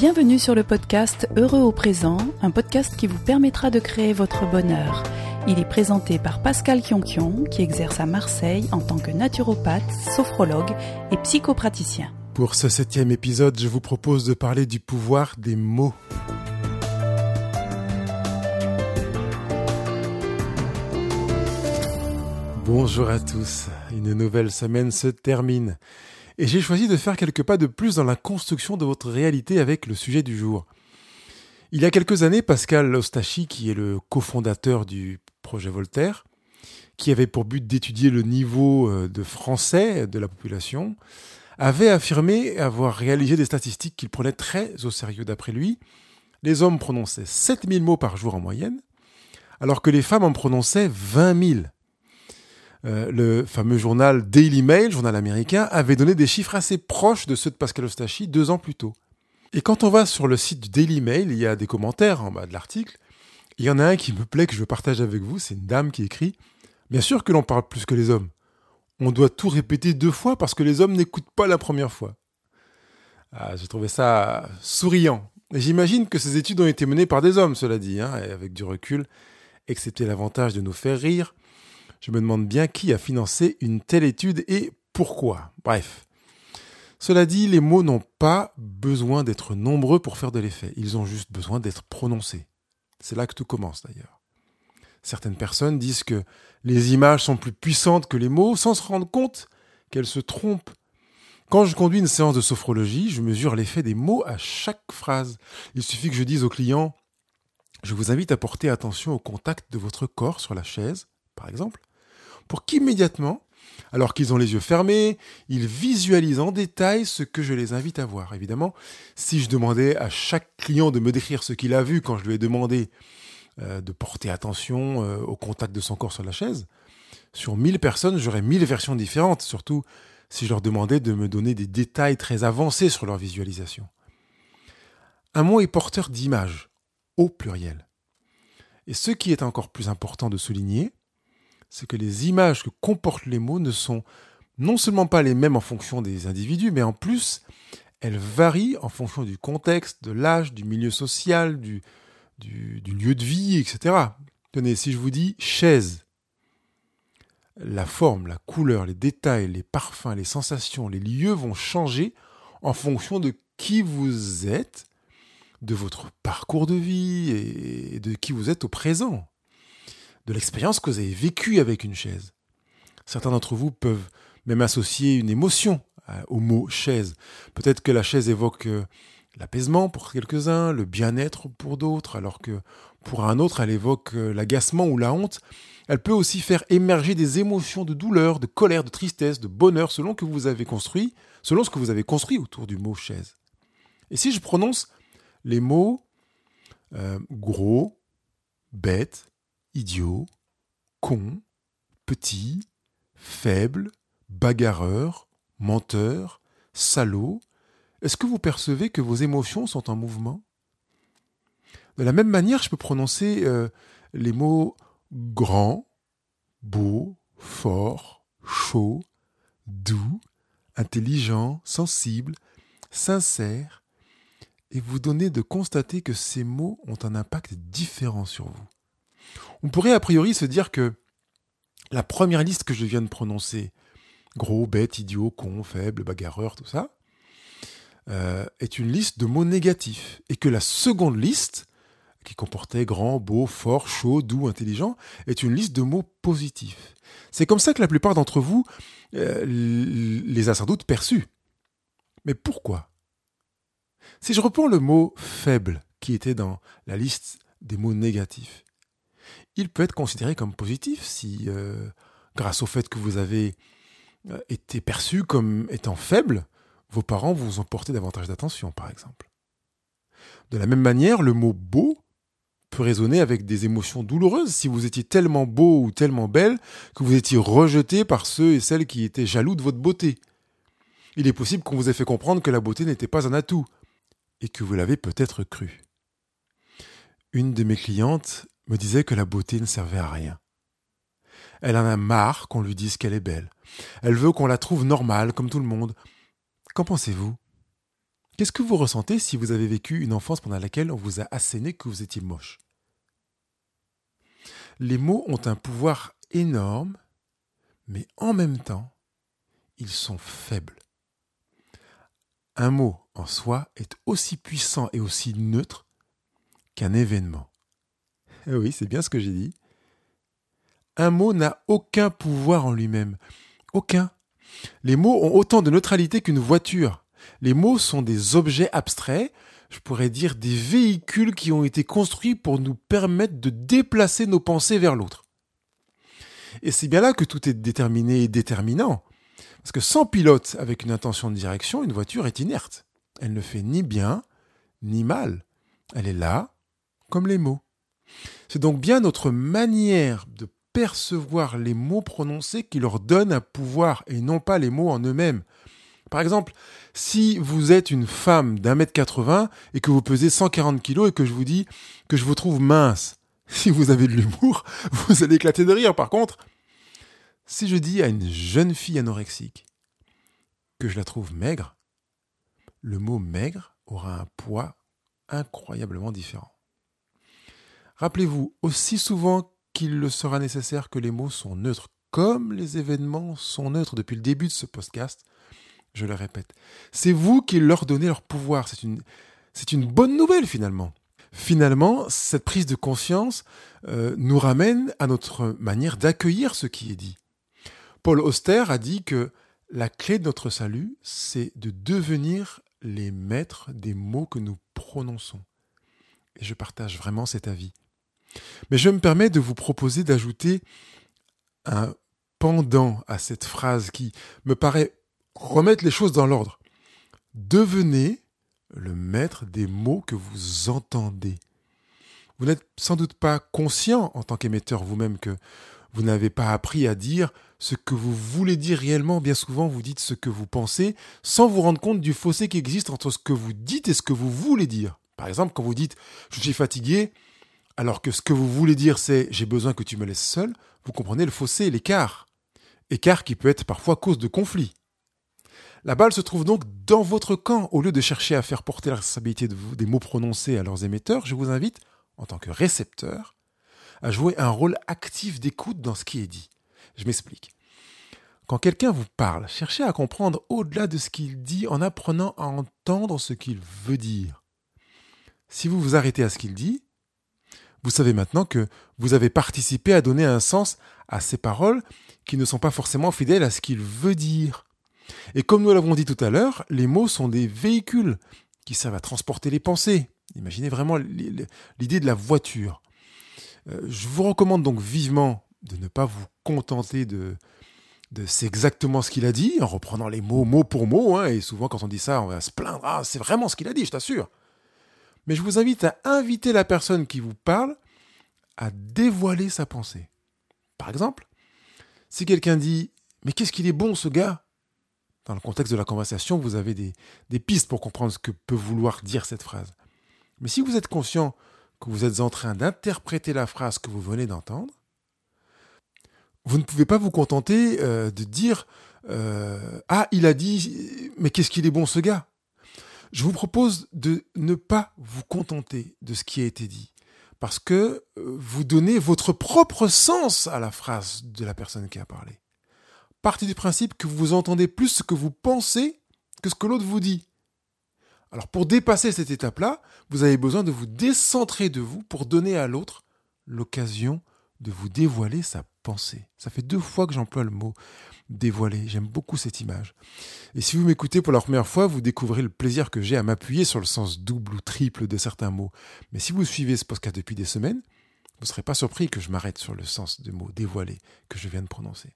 Bienvenue sur le podcast Heureux au présent, un podcast qui vous permettra de créer votre bonheur. Il est présenté par Pascal Kionkion, qui exerce à Marseille en tant que naturopathe, sophrologue et psychopraticien. Pour ce septième épisode, je vous propose de parler du pouvoir des mots. Bonjour à tous, une nouvelle semaine se termine et j'ai choisi de faire quelques pas de plus dans la construction de votre réalité avec le sujet du jour. Il y a quelques années, Pascal Ostachi, qui est le cofondateur du projet Voltaire, qui avait pour but d'étudier le niveau euh, de français de la population, avait affirmé avoir réalisé des statistiques qu'il prenait très au sérieux. D'après lui, les hommes prononçaient 7000 mots par jour en moyenne, alors que les femmes en prononçaient 20 000. Euh, le fameux journal Daily Mail, journal américain, avait donné des chiffres assez proches de ceux de Pascal Ostachi deux ans plus tôt. Et quand on va sur le site du Daily Mail, il y a des commentaires en bas de l'article. Il y en a un qui me plaît, que je partage avec vous, c'est une dame qui écrit Bien sûr que l'on parle plus que les hommes. On doit tout répéter deux fois parce que les hommes n'écoutent pas la première fois. Ah, J'ai trouvé ça souriant. J'imagine que ces études ont été menées par des hommes, cela dit, hein, avec du recul, excepté l'avantage de nous faire rire, je me demande bien qui a financé une telle étude et pourquoi. Bref. Cela dit, les mots n'ont pas besoin d'être nombreux pour faire de l'effet. Ils ont juste besoin d'être prononcés. C'est là que tout commence d'ailleurs. Certaines personnes disent que les images sont plus puissantes que les mots sans se rendre compte qu'elles se trompent. Quand je conduis une séance de sophrologie, je mesure l'effet des mots à chaque phrase. Il suffit que je dise au client Je vous invite à porter attention au contact de votre corps sur la chaise, par exemple, pour qu'immédiatement, alors qu'ils ont les yeux fermés, ils visualisent en détail ce que je les invite à voir. Évidemment, si je demandais à chaque client de me décrire ce qu'il a vu quand je lui ai demandé euh, de porter attention euh, au contact de son corps sur la chaise, sur 1000 personnes, j'aurais 1000 versions différentes, surtout si je leur demandais de me donner des détails très avancés sur leur visualisation. Un mot est porteur d'images, au pluriel. Et ce qui est encore plus important de souligner, c'est que les images que comportent les mots ne sont non seulement pas les mêmes en fonction des individus, mais en plus, elles varient en fonction du contexte, de l'âge, du milieu social, du, lieu de vie, etc. Tenez, si je vous dis chaise, la forme, la couleur, les détails, les parfums, les sensations, les lieux vont changer en fonction de qui vous êtes, de votre parcours de vie et de qui vous êtes au présent l'expérience que vous avez vécue avec une chaise. Certains d'entre vous peuvent même associer une émotion euh, au mot chaise. Peut-être que la chaise évoque euh, l'apaisement pour quelques-uns, le bien-être pour d'autres, alors que pour un autre, elle évoque euh, l'agacement ou la honte. Elle peut aussi faire émerger des émotions de douleur, de colère, de tristesse, de bonheur, selon que vous avez construit, selon ce que vous avez construit autour du mot chaise. Et si je prononce les mots gros, bête, idiot, con, petit, faible, bagarreur, menteur, salaud, est-ce que vous percevez que vos émotions sont en mouvement? De la même manière, je peux prononcer euh, les mots grand, beau, fort, chaud, doux, intelligent, sensible, sincère, et vous donner de constater que ces mots ont un impact différent sur vous. On pourrait a priori se dire que la première liste que je viens de prononcer, gros, bête, idiot, con, faible, bagarreur, tout ça, euh, est une liste de mots négatifs. Et que la seconde liste, qui comportait grand, beau, fort, chaud, doux, intelligent, est une liste de mots positifs. C'est comme ça que la plupart d'entre vous euh, les a sans doute perçus. Mais pourquoi? Si je reprends le mot faible qui était dans la liste des mots négatifs, il peut être considéré comme positif si, euh, grâce au fait que vous avez euh, été perçu comme étant faible, vos parents vous ont porté davantage d'attention, par exemple. De la même manière, le mot beau peut résonner avec des émotions douloureuses si vous étiez tellement beau ou tellement belle que vous étiez rejeté par ceux et celles qui étaient jaloux de votre beauté. Il est possible qu'on vous ait fait comprendre que la beauté n'était pas un atout, et que vous l'avez peut-être cru. Une de mes clientes me disait que la beauté ne servait à rien. Elle en a marre qu'on lui dise qu'elle est belle. Elle veut qu'on la trouve normale, comme tout le monde. Qu'en pensez-vous? Qu'est-ce que vous ressentez si vous avez vécu une enfance pendant laquelle on vous a asséné que vous étiez moche? Les mots ont un pouvoir énorme, mais en même temps, ils sont faibles. Un mot en soi est aussi puissant et aussi neutre qu'un événement. Eh oui, c'est bien ce que j'ai dit. Un mot n'a aucun pouvoir en lui-même. Aucun. Les mots ont autant de neutralité qu'une voiture. Les mots sont des objets abstraits, je pourrais dire des véhicules qui ont été construits pour nous permettre de déplacer nos pensées vers l'autre. Et c'est bien là que tout est déterminé et déterminant. Parce que sans pilote avec une intention de direction, une voiture est inerte. Elle ne fait ni bien ni mal. Elle est là, comme les mots. C'est donc bien notre manière de percevoir les mots prononcés qui leur donne un pouvoir et non pas les mots en eux-mêmes. Par exemple, si vous êtes une femme d'un mètre 80 et que vous pesez 140 kilos et que je vous dis que je vous trouve mince, si vous avez de l'humour, vous allez éclater de rire. Par contre, si je dis à une jeune fille anorexique que je la trouve maigre, le mot maigre aura un poids incroyablement différent. Rappelez-vous, aussi souvent qu'il le sera nécessaire que les mots sont neutres, comme les événements sont neutres depuis le début de ce podcast, je le répète. C'est vous qui leur donnez leur pouvoir. C'est une, c'est une bonne nouvelle finalement. Finalement, cette prise de conscience euh, nous ramène à notre manière d'accueillir ce qui est dit. Paul Auster a dit que la clé de notre salut, c'est de devenir les maîtres des mots que nous prononçons. Et je partage vraiment cet avis. Mais je me permets de vous proposer d'ajouter un pendant à cette phrase qui me paraît remettre les choses dans l'ordre. Devenez le maître des mots que vous entendez. Vous n'êtes sans doute pas conscient en tant qu'émetteur vous-même que vous n'avez pas appris à dire ce que vous voulez dire réellement. Bien souvent, vous dites ce que vous pensez sans vous rendre compte du fossé qui existe entre ce que vous dites et ce que vous voulez dire. Par exemple, quand vous dites je suis fatigué, alors que ce que vous voulez dire c'est j'ai besoin que tu me laisses seul, vous comprenez le fossé, l'écart. Écart qui peut être parfois cause de conflit. La balle se trouve donc dans votre camp. Au lieu de chercher à faire porter la responsabilité des mots prononcés à leurs émetteurs, je vous invite, en tant que récepteur, à jouer un rôle actif d'écoute dans ce qui est dit. Je m'explique. Quand quelqu'un vous parle, cherchez à comprendre au-delà de ce qu'il dit en apprenant à entendre ce qu'il veut dire. Si vous vous arrêtez à ce qu'il dit, vous savez maintenant que vous avez participé à donner un sens à ces paroles qui ne sont pas forcément fidèles à ce qu'il veut dire. Et comme nous l'avons dit tout à l'heure, les mots sont des véhicules qui servent à transporter les pensées. Imaginez vraiment l'idée de la voiture. Euh, je vous recommande donc vivement de ne pas vous contenter de, c'est exactement ce qu'il a dit, en reprenant les mots mot pour mot, hein, et souvent quand on dit ça, on va se plaindre, ah, c'est vraiment ce qu'il a dit, je t'assure. Mais je vous invite à inviter la personne qui vous parle à dévoiler sa pensée. Par exemple, si quelqu'un dit Mais qu'est-ce qu'il est bon ce gars? Dans le contexte de la conversation, vous avez des, pistes pour comprendre ce que peut vouloir dire cette phrase. Mais si vous êtes conscient que vous êtes en train d'interpréter la phrase que vous venez d'entendre, vous ne pouvez pas vous contenter euh, de dire euh, Ah, il a dit, mais qu'est-ce qu'il est bon ce gars? Je vous propose de ne pas vous contenter de ce qui a été dit, parce que euh, vous donnez votre propre sens à la phrase de la personne qui a parlé partez du principe que vous entendez plus ce que vous pensez que ce que l'autre vous dit. Alors pour dépasser cette étape-là, vous avez besoin de vous décentrer de vous pour donner à l'autre l'occasion de vous dévoiler sa pensée. Ça fait deux fois que j'emploie le mot dévoiler. J'aime beaucoup cette image. Et si vous m'écoutez pour la première fois, vous découvrez le plaisir que j'ai à m'appuyer sur le sens double ou triple de certains mots. Mais si vous suivez ce podcast depuis des semaines, vous ne serez pas surpris que je m'arrête sur le sens du mot dévoiler que je viens de prononcer.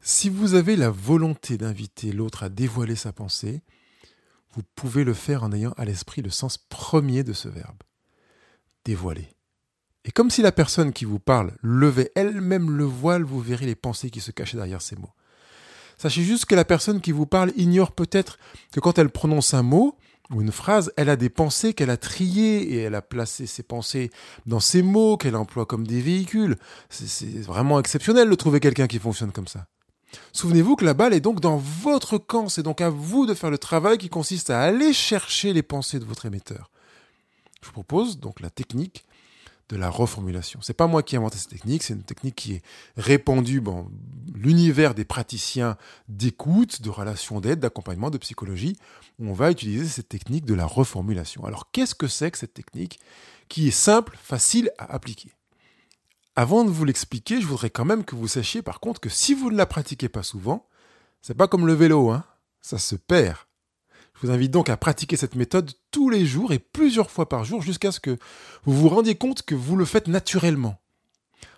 Si vous avez la volonté d'inviter l'autre à dévoiler sa pensée, vous pouvez le faire en ayant à l'esprit le sens premier de ce verbe. Dévoiler. Et comme si la personne qui vous parle levait elle-même le voile, vous verrez les pensées qui se cachaient derrière ces mots. Sachez juste que la personne qui vous parle ignore peut-être que quand elle prononce un mot ou une phrase, elle a des pensées qu'elle a triées et elle a placé ses pensées dans ces mots qu'elle emploie comme des véhicules. C'est vraiment exceptionnel de trouver quelqu'un qui fonctionne comme ça. Souvenez-vous que la balle est donc dans votre camp, c'est donc à vous de faire le travail qui consiste à aller chercher les pensées de votre émetteur. Je vous propose donc la technique de la reformulation. C'est pas moi qui ai inventé cette technique, c'est une technique qui est répandue dans l'univers des praticiens d'écoute, de relations d'aide, d'accompagnement, de psychologie, on va utiliser cette technique de la reformulation. Alors qu'est-ce que c'est que cette technique qui est simple, facile à appliquer? Avant de vous l'expliquer, je voudrais quand même que vous sachiez par contre que si vous ne la pratiquez pas souvent, c'est pas comme le vélo, hein, ça se perd. Vous invite donc à pratiquer cette méthode tous les jours et plusieurs fois par jour jusqu'à ce que vous vous rendiez compte que vous le faites naturellement.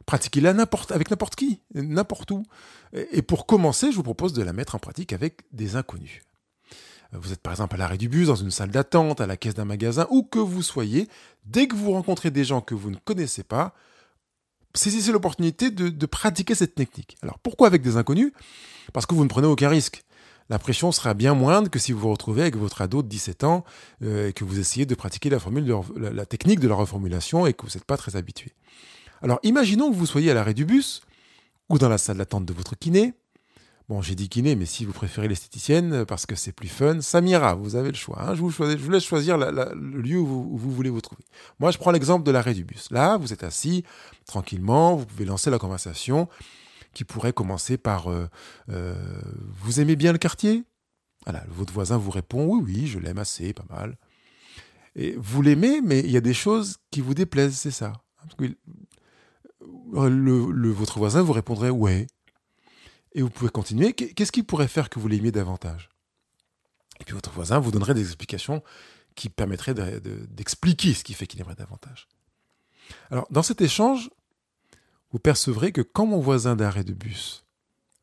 Pratiquez-la avec n'importe qui, n'importe où. Et pour commencer, je vous propose de la mettre en pratique avec des inconnus. Vous êtes par exemple à l'arrêt du bus, dans une salle d'attente, à la caisse d'un magasin, où que vous soyez, dès que vous rencontrez des gens que vous ne connaissez pas, saisissez l'opportunité de pratiquer cette technique. Alors pourquoi avec des inconnus? Parce que vous ne prenez aucun risque la pression sera bien moindre que si vous vous retrouvez avec votre ado de 17 ans euh, et que vous essayez de pratiquer la, technique de la reformulation et que vous n'êtes pas très habitué. Alors imaginons que vous soyez à l'arrêt du bus ou dans la salle d'attente de votre kiné. Bon, j'ai dit kiné, mais si vous préférez l'esthéticienne euh, parce que c'est plus fun, ça m'ira, vous avez le choix. Hein. Je, vous laisse choisir le lieu où vous, voulez vous trouver. Moi, je prends l'exemple de l'arrêt du bus. Là, vous êtes assis tranquillement, vous pouvez lancer la conversation qui pourrait commencer par euh, euh, Vous aimez bien le quartier? Voilà, Votre voisin vous répond Oui, oui, je l'aime assez, pas mal. Et vous l'aimez, mais il y a des choses qui vous déplaisent, c'est ça? Le, votre voisin vous répondrait Ouais. Et vous pouvez continuer. Qu'est-ce qui pourrait faire que vous l'aimiez davantage? Et puis votre voisin vous donnerait des explications qui permettraient d'expliquer ce qui fait qu'il aimerait davantage. Alors, dans cet échange, vous percevrez que quand mon voisin d'arrêt de bus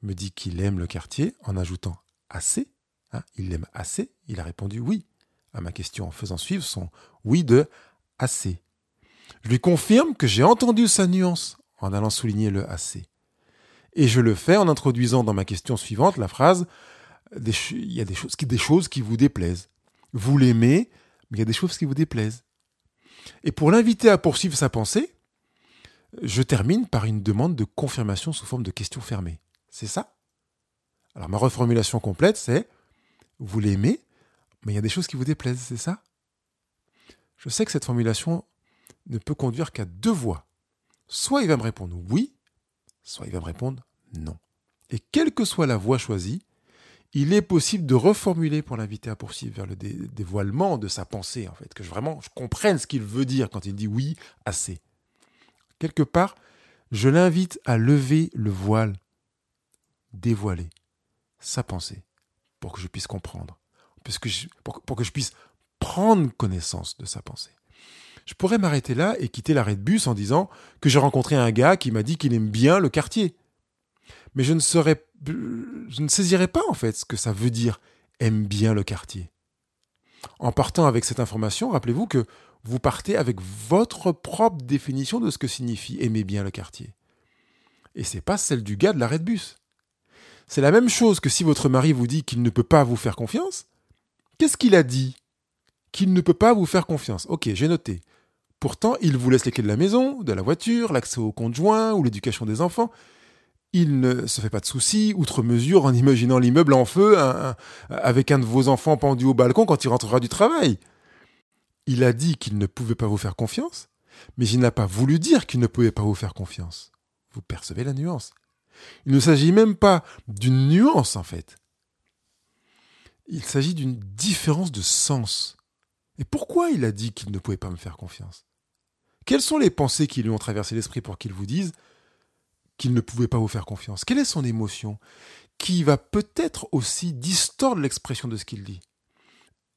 me dit qu'il aime le quartier en ajoutant assez, hein, il l'aime assez, il a répondu oui à ma question en faisant suivre son oui de assez. Je lui confirme que j'ai entendu sa nuance en allant souligner le assez. Et je le fais en introduisant dans ma question suivante la phrase il y a des choses, des choses qui vous déplaisent. Vous l'aimez, mais il y a des choses qui vous déplaisent. Et pour l'inviter à poursuivre sa pensée, je termine par une demande de confirmation sous forme de question fermée. C'est ça? Alors ma reformulation complète, c'est vous l'aimez, mais il y a des choses qui vous déplaisent, c'est ça? Je sais que cette formulation ne peut conduire qu'à deux voies. Soit il va me répondre oui, soit il va me répondre non. Et quelle que soit la voie choisie, il est possible de reformuler pour l'inviter à poursuivre vers le dévoilement de sa pensée, en fait, que je, vraiment je comprenne ce qu'il veut dire quand il dit oui, assez. Quelque part, je l'invite à lever le voile, dévoiler sa pensée, pour que je puisse comprendre, pour, que je puisse prendre connaissance de sa pensée. Je pourrais m'arrêter là et quitter l'arrêt de bus en disant que j'ai rencontré un gars qui m'a dit qu'il aime bien le quartier. Mais je ne saurais, je ne saisirais pas en fait ce que ça veut dire aime bien le quartier. En partant avec cette information, rappelez-vous que vous partez avec votre propre définition de ce que signifie aimer bien le quartier. Et c'est pas celle du gars de l'arrêt de bus. C'est la même chose que si votre mari vous dit qu'il ne peut pas vous faire confiance. Qu'est-ce qu'il a dit? Qu'il ne peut pas vous faire confiance. Ok, j'ai noté. Pourtant, il vous laisse les clés de la maison, de la voiture, l'accès au compte joint ou l'éducation des enfants. Il ne se fait pas de soucis, outre mesure, en imaginant l'immeuble en feu avec un de vos enfants pendu au balcon quand il rentrera du travail. Il a dit qu'il ne pouvait pas vous faire confiance, mais il n'a pas voulu dire qu'il ne pouvait pas vous faire confiance. Vous percevez la nuance. Il ne s'agit même pas d'une nuance, en fait. Il s'agit d'une différence de sens. Et pourquoi il a dit qu'il ne pouvait pas me faire confiance? Quelles sont les pensées qui lui ont traversé l'esprit pour qu'il vous dise qu'il ne pouvait pas vous faire confiance? Quelle est son émotion? Qui va peut-être aussi distordre l'expression de ce qu'il dit?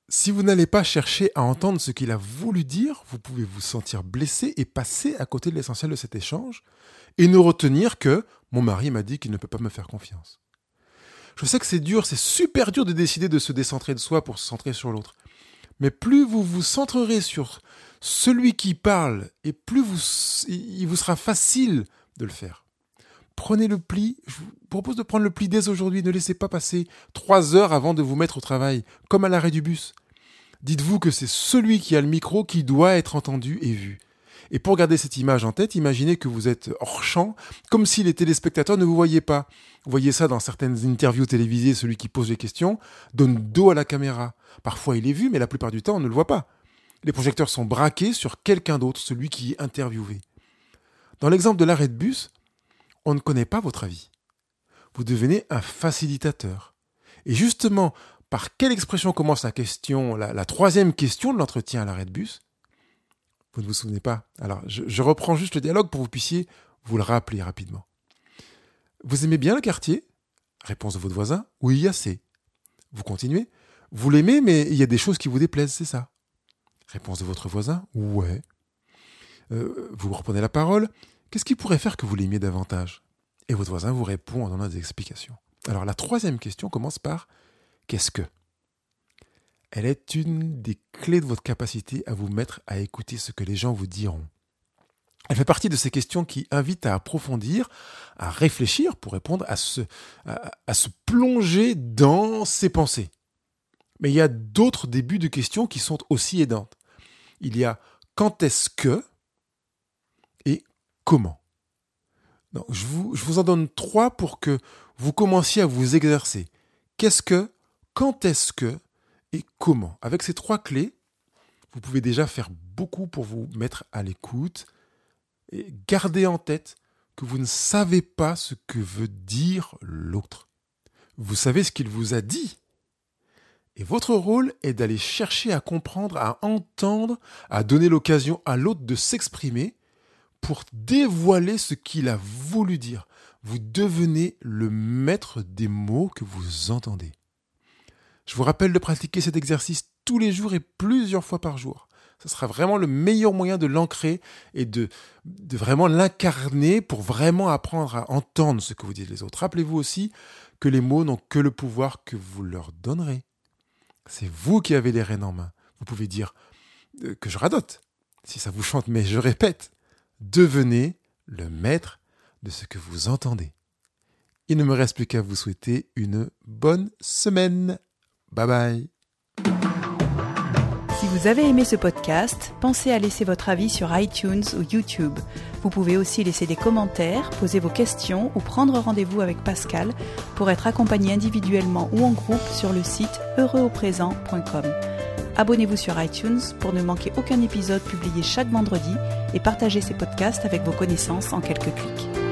Si vous n'allez pas chercher à entendre ce qu'il a voulu dire, vous pouvez vous sentir blessé et passer à côté de l'essentiel de cet échange et ne retenir que mon mari m'a dit qu'il ne peut pas me faire confiance. Je sais que c'est dur, c'est super dur de décider de se décentrer de soi pour se centrer sur l'autre. Mais plus vous vous centrerez sur celui qui parle et plus il vous sera facile de le faire prenez le pli. Je vous propose de prendre le pli dès aujourd'hui. Ne laissez pas passer trois heures avant de vous mettre au travail, comme à l'arrêt du bus. Dites-vous que c'est celui qui a le micro qui doit être entendu et vu. Et pour garder cette image en tête, imaginez que vous êtes hors champ, comme si les téléspectateurs ne vous voyaient pas. Vous voyez ça dans certaines interviews télévisées, celui qui pose les questions donne dos à la caméra. Parfois il est vu, mais la plupart du temps on ne le voit pas. Les projecteurs sont braqués sur quelqu'un d'autre, celui qui est interviewé. Dans l'exemple de l'arrêt de bus, on ne connaît pas votre avis. Vous devenez un facilitateur. Et justement, par quelle expression commence la troisième question de l'entretien à l'arrêt de bus? Vous ne vous souvenez pas? Alors, je, je reprends juste le dialogue pour que vous puissiez vous le rappeler rapidement. Vous aimez bien le quartier? Réponse de votre voisin Oui, assez. Vous continuez Vous l'aimez, mais il y a des choses qui vous déplaisent, c'est ça? Réponse de votre voisin Ouais. Euh, vous reprenez la parole. Qu'est-ce qui pourrait faire que vous l'aimiez davantage? Et votre voisin vous répond en donnant des explications. Alors la troisième question commence par Qu'est-ce que? Elle est une des clés de votre capacité à vous mettre à écouter ce que les gens vous diront. Elle fait partie de ces questions qui invitent à approfondir, à réfléchir pour répondre, à se, à se plonger dans ses pensées. Mais il y a d'autres débuts de questions qui sont aussi aidantes. Il y a quand est-ce que comment? je, vous, je vous en donne trois pour que vous commenciez à vous exercer. Qu'est-ce que, quand est-ce que et comment? Avec ces trois clés, vous pouvez déjà faire beaucoup pour vous mettre à l'écoute et garder en tête que vous ne savez pas ce que veut dire l'autre. Vous savez ce qu'il vous a dit, et votre rôle est d'aller chercher à comprendre, à entendre, à donner l'occasion à l'autre de s'exprimer pour dévoiler ce qu'il a voulu dire. Vous devenez le maître des mots que vous entendez. Je vous rappelle de pratiquer cet exercice tous les jours et plusieurs fois par jour. Ce sera vraiment le meilleur moyen de l'ancrer et de, vraiment l'incarner pour vraiment apprendre à entendre ce que vous dites les autres. Rappelez-vous aussi que les mots n'ont que le pouvoir que vous leur donnerez. C'est vous qui avez les rênes en main. Vous pouvez dire euh, que je radote, si ça vous chante, mais je répète, devenez le maître de ce que vous entendez. Il ne me reste plus qu'à vous souhaiter une bonne semaine. Bye bye. Si vous avez aimé ce podcast, pensez à laisser votre avis sur iTunes ou YouTube. Vous pouvez aussi laisser des commentaires, poser vos questions ou prendre rendez-vous avec Pascal pour être accompagné individuellement ou en groupe sur le site heureuxauprésent.com. Abonnez-vous sur iTunes pour ne manquer aucun épisode publié chaque vendredi et partagez ces podcasts avec vos connaissances en quelques clics.